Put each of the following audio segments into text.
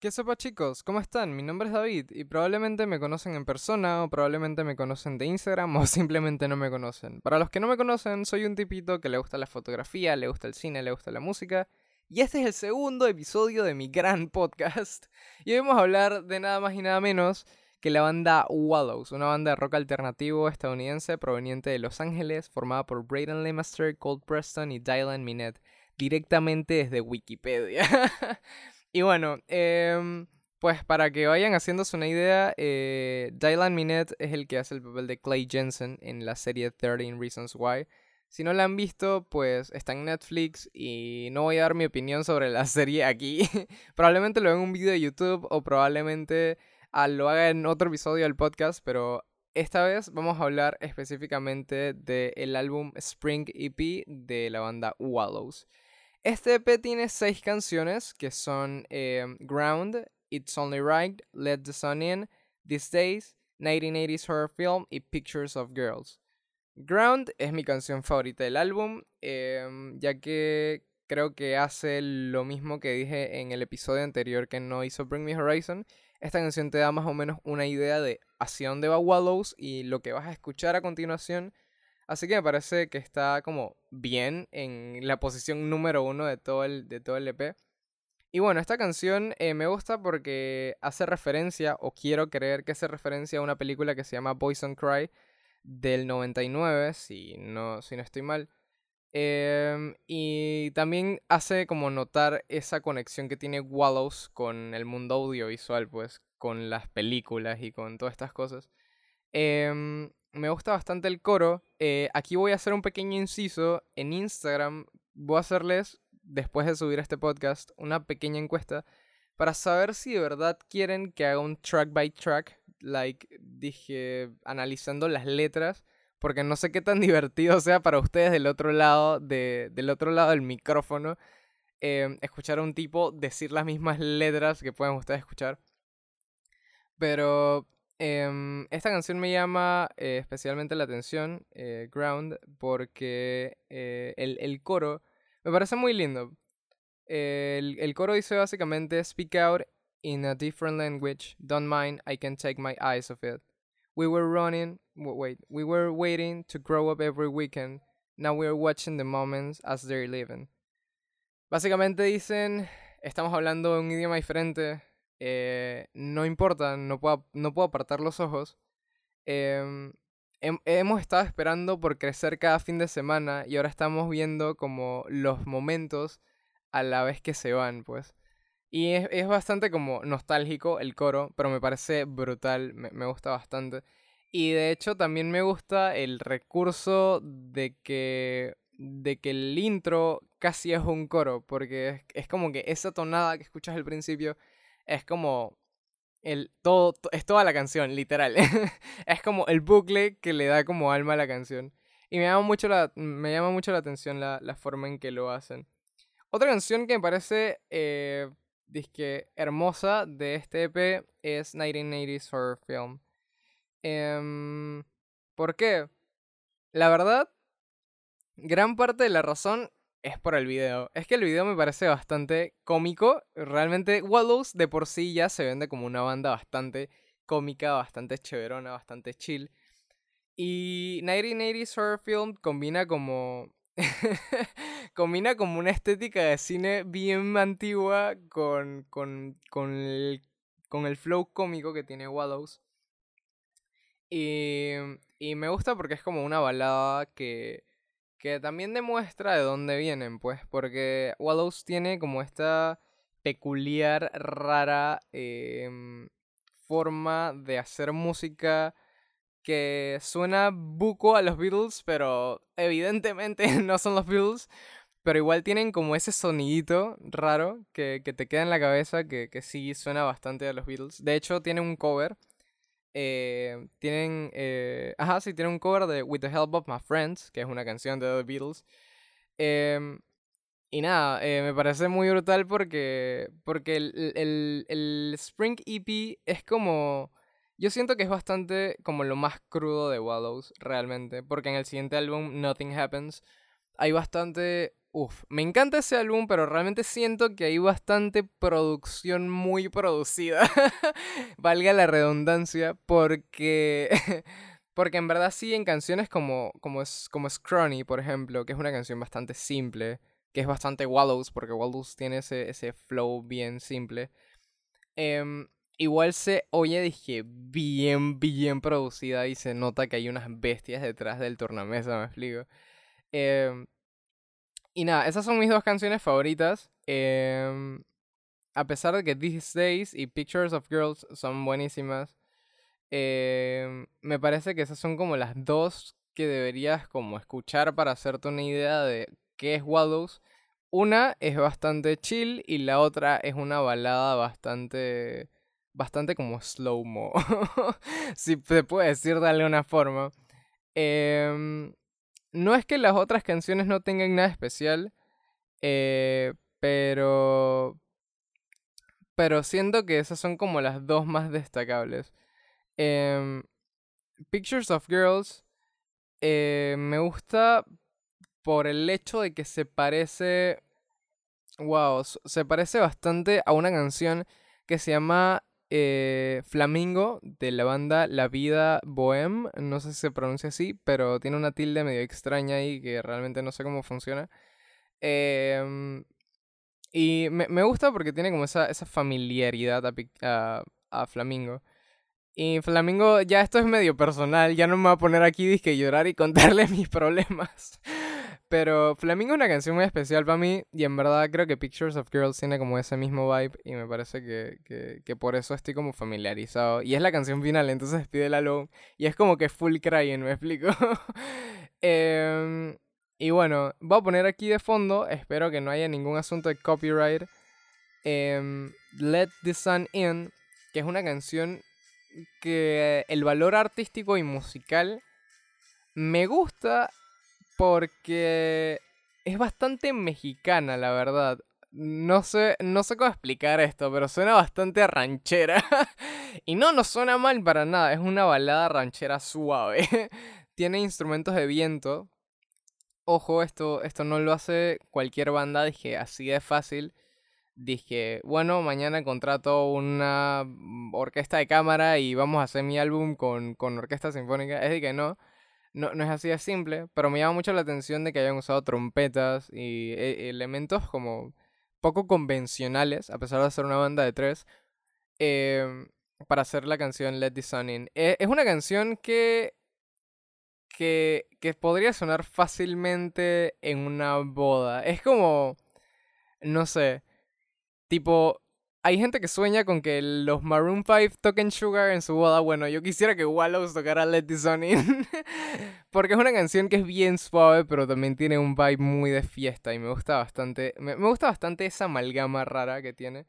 ¿Qué sopa chicos? ¿Cómo están? Mi nombre es David y probablemente me conocen en persona o probablemente me conocen de Instagram o simplemente no me conocen. Para los que no me conocen, soy un tipito que le gusta la fotografía, le gusta el cine, le gusta la música y este es el segundo episodio de mi gran podcast. Y hoy vamos a hablar de nada más y nada menos que la banda Wallows, una banda de rock alternativo estadounidense proveniente de Los Ángeles, formada por Braden Lemaster, Cold Preston y Dylan Minette, directamente desde Wikipedia. Y bueno, em, pues para que vayan haciéndose una idea, eh, Dylan Minette es el que hace el papel de Clay Jensen en la serie 13 Reasons Why. Si no la han visto, pues está en Netflix y no voy a dar mi opinión sobre la serie aquí. probablemente lo haga en un video de YouTube o probablemente ah, lo haga en otro episodio del podcast, pero esta vez vamos a hablar específicamente del álbum Spring EP de la banda Wallows. Este EP tiene seis canciones que son em, Ground, It's Only Right, Let the Sun In, These Days, 1980s Horror Film y Pictures of Girls. Ground es mi canción favorita del álbum, em, ya que creo que hace lo mismo que dije en el episodio anterior que no hizo Bring Me Horizon. Esta canción te da más o menos una idea de hacia dónde va Wallows y lo que vas a escuchar a continuación Así que me parece que está como bien en la posición número uno de todo el, de todo el EP. Y bueno, esta canción eh, me gusta porque hace referencia, o quiero creer que hace referencia a una película que se llama Poison Cry del 99, si no, si no estoy mal. Em, y también hace como notar esa conexión que tiene Wallows con el mundo audiovisual, pues, con las películas y con todas estas cosas. Eh, me gusta bastante el coro. Eh, aquí voy a hacer un pequeño inciso. En Instagram voy a hacerles, después de subir este podcast, una pequeña encuesta para saber si de verdad quieren que haga un track by track, like dije, analizando las letras, porque no sé qué tan divertido sea para ustedes del otro lado, de, del otro lado del micrófono, em, escuchar a un tipo decir las mismas letras que pueden ustedes escuchar. Pero Em, esta canción me llama eh, especialmente la atención, eh, Ground, porque eh, el, coro me parece muy lindo. El, el, coro dice básicamente, Speak out in a different language, don't mind, I can take my eyes off it. We were running, wait, we were waiting to grow up every weekend, now we're watching the moments as they're living. Básicamente dicen, estamos hablando un idioma diferente, eh, no importa, no puedo, no puedo apartar los ojos. Em, hemos estado esperando por crecer cada fin de semana y ahora estamos viendo como los momentos a la vez que se van, pues. Y es, bastante como nostálgico el coro, pero me parece brutal, me, me, gusta bastante. Y de hecho también me gusta el recurso de que, de que el intro casi es un coro, porque es, es como que esa tonada que escuchas al principio es como el todo es toda la canción, literal. es como el bucle que le da como alma a la canción. Y me llama mucho la, me llama mucho la atención la, forma en que lo hacen. Otra canción que me parece eh, hermosa de este EP es 1980s Horror Film. Em, ¿Por qué? La verdad, gran parte de la razón es por el video. Es que el video me parece bastante cómico. Realmente Wallows de por sí ya se vende como una banda bastante cómica, bastante chéverona, bastante chill. Y 1980s Horror Film combina como... combina como una estética de cine bien antigua con, con, con, el, con el flow cómico que tiene Wallows. Y, y me gusta porque es como una balada que que también demuestra de dónde vienen, pues, porque Wallows tiene como esta peculiar, rara em, forma de hacer música que suena buco a los Beatles, pero evidentemente no son los Beatles, pero igual tienen como ese sonidito raro que, que te queda en la cabeza que, que sí suena bastante a los Beatles. De hecho, tiene un cover eh, tienen, eh, ajá, sí, tienen un cover de With the Help of My Friends, que es una canción de The Beatles. Em, y nada, eh, me parece muy brutal porque, porque el, el, el, Spring EP es como... Yo siento que es bastante como lo más crudo de Wallows, realmente. Porque en el siguiente álbum, Nothing Happens, hay bastante Uf, me encanta ese álbum, pero realmente siento que hay bastante producción muy producida. Valga la redundancia, porque. porque en verdad sí, en canciones como, como, como por ejemplo, que es una canción bastante simple, que es bastante Wallows, porque Wallows tiene ese, ese flow bien simple. Em, igual se oye, dije, bien, bien producida y se nota que hay unas bestias detrás del tornamesa, me explico. Eh, y nada, esas son mis dos canciones favoritas. Em, a pesar de que These Days y Pictures of Girls son buenísimas, em, me parece que esas son como las dos que deberías como escuchar para hacerte una idea de qué es Wallows. Una es bastante chill y la otra es una balada bastante bastante como slow-mo, si se puede decir de alguna forma. Eh, no es que las otras canciones no tengan nada especial, eh, pero... Pero siento que esas son como las dos más destacables. Em, Pictures of Girls eh, me gusta por el hecho de que se parece... Wow, se parece bastante a una canción que se llama eh, Flamingo de la banda La Vida Bohem, no sé si se pronuncia así, pero tiene una tilde medio extraña ahí que realmente no sé cómo funciona. Em, y me, gusta porque tiene como esa, esa familiaridad a, a, Flamingo. Y Flamingo, ya esto es medio personal, ya no me voy a poner aquí disque llorar y contarle mis problemas. Pero Flamingo es una canción muy especial para mí y en verdad creo que Pictures of Girls tiene como ese mismo vibe y me parece que, que, por eso estoy como familiarizado. Y es la canción final, entonces pide la álbum y es como que full crying, me explico. Em, y bueno, voy a poner aquí de fondo, espero que no haya ningún asunto de copyright, em, Let the Sun In, que es una canción que el valor artístico y musical me gusta porque es bastante mexicana, la verdad. No sé, no sé cómo explicar esto, pero suena bastante ranchera. y no, no suena mal para nada, es una balada ranchera suave. Tiene instrumentos de viento. Ojo, esto, esto no lo hace cualquier banda, dije, así de fácil. Dije, bueno, mañana contrato una orquesta de cámara y vamos a hacer mi álbum con, con orquesta sinfónica. Es de que no no, no es así de simple, pero me llama mucho la atención de que hayan usado trompetas y e, elementos como poco convencionales, a pesar de ser una banda de tres, em, para hacer la canción Let the Sun In. E, es una canción que, que, que podría sonar fácilmente en una boda. Es como, no sé, tipo, hay gente que sueña con que los Maroon 5 toquen Sugar en su boda. Bueno, yo quisiera que Wallows tocara Let the Sun In. porque es una canción que es bien suave, pero también tiene un vibe muy de fiesta. Y me gusta bastante. Me, gusta bastante esa amalgama rara que tiene.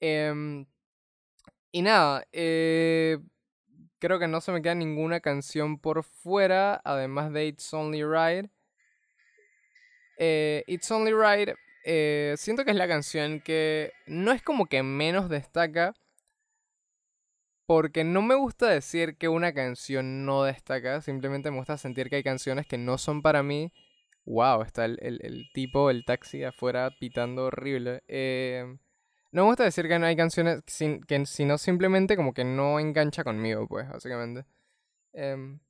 Em, y nada, eh, creo que no se me queda ninguna canción por fuera. Además de It's Only Right. Eh, It's Only Right eh, siento que es la canción que no es como que menos destaca. Porque no me gusta decir que una canción no destaca. Simplemente me gusta sentir que hay canciones que no son para mí. Wow, está el, tipo, el taxi afuera pitando horrible. Eh, no me gusta decir que no hay canciones, sin, que, sino simplemente como que no engancha conmigo, pues, básicamente. Em,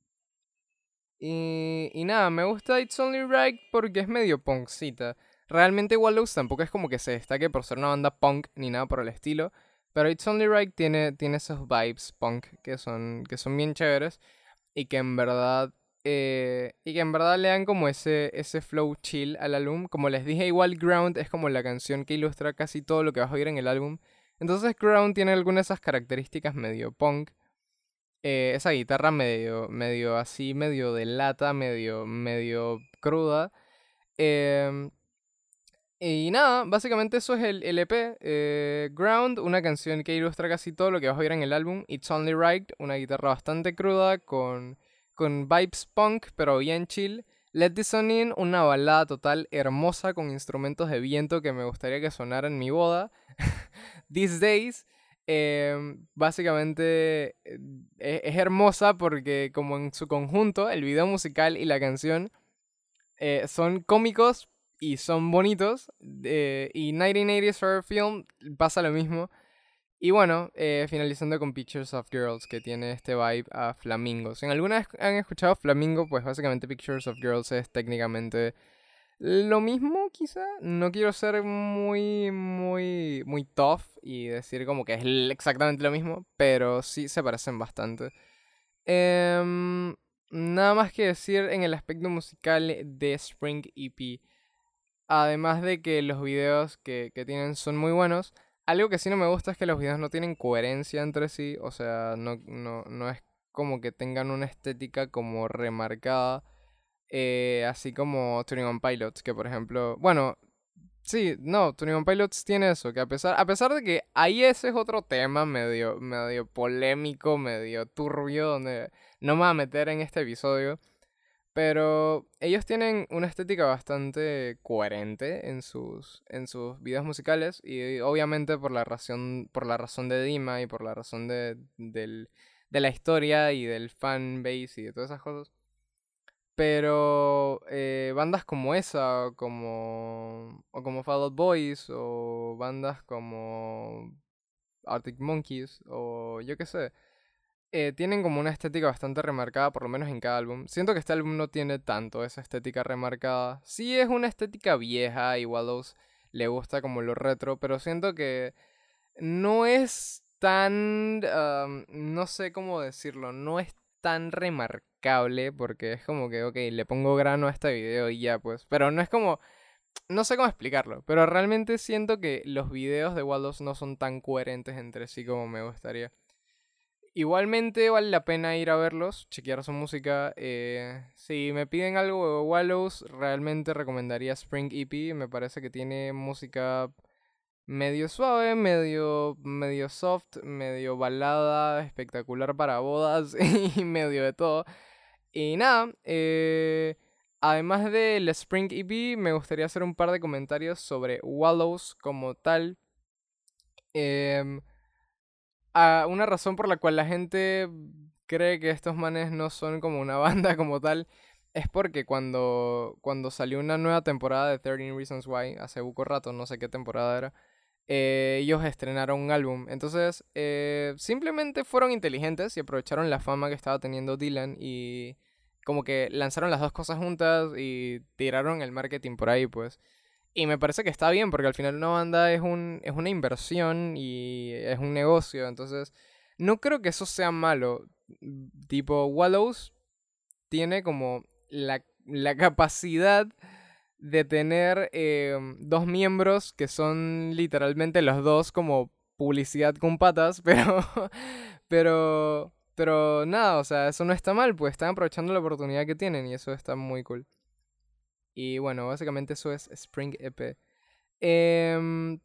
y, y nada, me gusta It's Only Right porque es medio punkcita. Realmente Wallows tampoco es como que se destaque por ser una banda punk ni nada por el estilo. Pero It's Only Right tiene, tiene esos vibes punk que son, que son bien chéveres. Y que en verdad. Eh, y que en verdad le dan como ese, ese flow chill al álbum. Como les dije, igual Ground es como la canción que ilustra casi todo lo que vas a oír en el álbum. Entonces Ground tiene algunas de esas características medio punk. Eh, esa guitarra medio, medio así, medio de lata, medio, medio cruda. Eh, y nada, básicamente eso es el, EP. Eh, Ground, una canción que ilustra casi todo lo que vas a oír en el álbum. It's Only Right, una guitarra bastante cruda con, con vibes punk, pero bien chill. Let the Sun In, una balada total hermosa con instrumentos de viento que me gustaría que sonara en mi boda. These Days, em, básicamente eh, es, hermosa porque como en su conjunto, el video musical y la canción eh, son cómicos y son bonitos. Eh, y 1980s Horror Film pasa lo mismo. Y bueno, eh, finalizando con Pictures of Girls, que tiene este vibe a Flamingo. Si en alguna vez han escuchado Flamingo, pues básicamente Pictures of Girls es técnicamente lo mismo, quizá. No quiero ser muy, muy, muy tough y decir como que es exactamente lo mismo, pero sí se parecen bastante. Em, nada más que decir en el aspecto musical de Spring EP. Además de que los videos que, que tienen son muy buenos. Algo que sí no me gusta es que los videos no tienen coherencia entre sí. O sea, no, no, no es como que tengan una estética como remarcada. Eh, así como One Pilots, que por ejemplo. Bueno, sí, no, One Pilots tiene eso. Que a pesar, a pesar de que ahí ese es otro tema medio, medio polémico, medio turbio, donde no me voy a meter en este episodio. Pero ellos tienen una estética bastante coherente en sus, en sus videos musicales y obviamente por la razón, por la razón de Dima y por la razón de, del, de la historia y del fan base y de todas esas cosas. Pero eh, bandas como esa, como, o como Fall Out Boys, o bandas como Arctic Monkeys, o yo qué sé, eh, tienen como una estética bastante remarcada, por lo menos en cada álbum. Siento que este álbum no tiene tanto esa estética remarcada. Sí es una estética vieja, y Wallows le gusta como lo retro, pero siento que no es tan... no sé cómo decirlo, no es tan remarcable porque es como que, ok, le pongo grano a este video y ya pues. Pero no es como... No sé cómo explicarlo, pero realmente siento que los videos de Wallows no son tan coherentes entre sí como me gustaría. Igualmente vale la pena ir a verlos, chequear su música. Eh, si me piden algo de Wallows, realmente recomendaría Spring EP. Me parece que tiene música medio suave, medio, medio soft, medio balada, espectacular para bodas y medio de todo. Y nada, eh, además del Spring EP, me gustaría hacer un par de comentarios sobre Wallows como tal. Eh, una razón por la cual la gente cree que estos manes no son como una banda como tal es porque cuando, cuando salió una nueva temporada de 13 Reasons Why, hace poco rato, no sé qué temporada era, eh, ellos estrenaron un álbum. Entonces, eh, simplemente fueron inteligentes y aprovecharon la fama que estaba teniendo Dylan y como que lanzaron las dos cosas juntas y tiraron el marketing por ahí, pues. Y me parece que está bien, porque al final una banda es, un, es una inversión y es un negocio. Entonces, no creo que eso sea malo. Tipo, Wallows tiene como la, capacidad de tener em, dos miembros que son literalmente los dos como publicidad con patas, pero, pero, pero nada, o sea, eso no está mal, pues están aprovechando la oportunidad que tienen y eso está muy cool. Y bueno, básicamente eso es Spring EP. Em,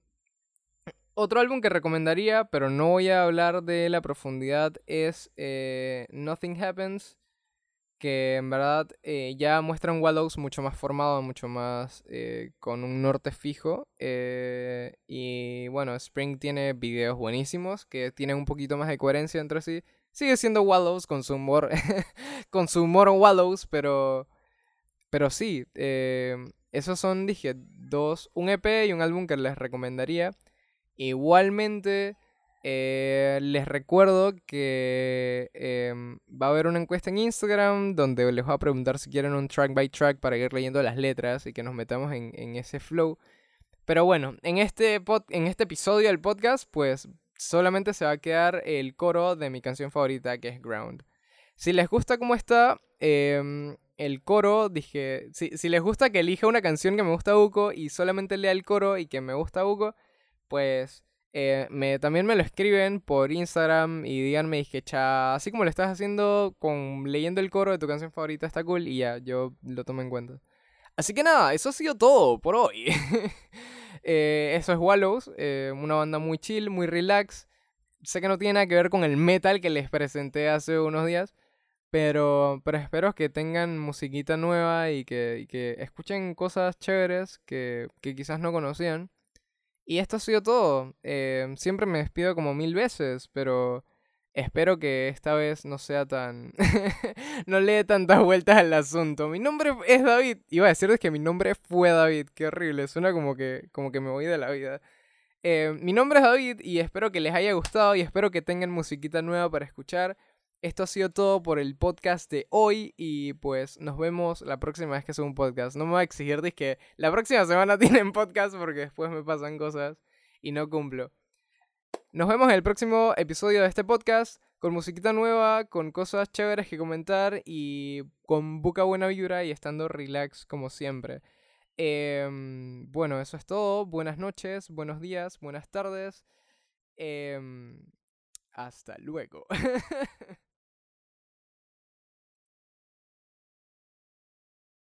otro álbum que recomendaría, pero no voy a hablar de la profundidad, es eh, Nothing Happens, que en verdad eh, ya muestra un Wallows mucho más formado, mucho más eh, con un norte fijo. y bueno, Spring tiene videos buenísimos que tienen un poquito más de coherencia entre sí. Sigue siendo Wallows con su humor, con su humor Wallows, pero pero sí, eh, esos son, dije, dos, un EP y un álbum que les recomendaría. Igualmente, eh, les recuerdo que em, va a haber una encuesta en Instagram donde les voy a preguntar si quieren un track by track para ir leyendo las letras y que nos metamos en, en ese flow. Pero bueno, en este, en este episodio del podcast, pues solamente se va a quedar el coro de mi canción favorita, que es Ground. Si les gusta cómo está, eh, el coro, dije, si, si, les gusta que elija una canción que me gusta a y solamente lea el coro y que me gusta a pues eh, me, también me lo escriben por Instagram y díganme, dije, cha, así como lo estás haciendo con leyendo el coro de tu canción favorita, está cool y ya, yo lo tomo en cuenta. Así que nada, eso ha sido todo por hoy. Eh, eso es Wallows, eh, una banda muy chill, muy relax. Sé que no tiene nada que ver con el metal que les presenté hace unos días. Pero, pero espero que tengan musiquita nueva y que, que escuchen cosas chéveres que, que, quizás no conocían. Y esto ha sido todo. Eh, siempre me despido como mil veces, pero Espero que esta vez no sea tan... no le dé tantas vueltas al asunto. Mi nombre es David. Iba a decirles que mi nombre fue David. Qué horrible. Suena como que, como que me voy de la vida. Eh, mi nombre es David y espero que les haya gustado y espero que tengan musiquita nueva para escuchar. Esto ha sido todo por el podcast de hoy y pues nos vemos la próxima vez que suba un podcast. No me voy a exigir que la próxima semana tienen podcast porque después me pasan cosas y no cumplo. Nos vemos en el próximo episodio de este podcast con musiquita nueva, con cosas chéveres que comentar y con buca buena vibra y estando relax como siempre. Em, bueno, eso es todo. Buenas noches, buenos días, buenas tardes. Em, hasta luego.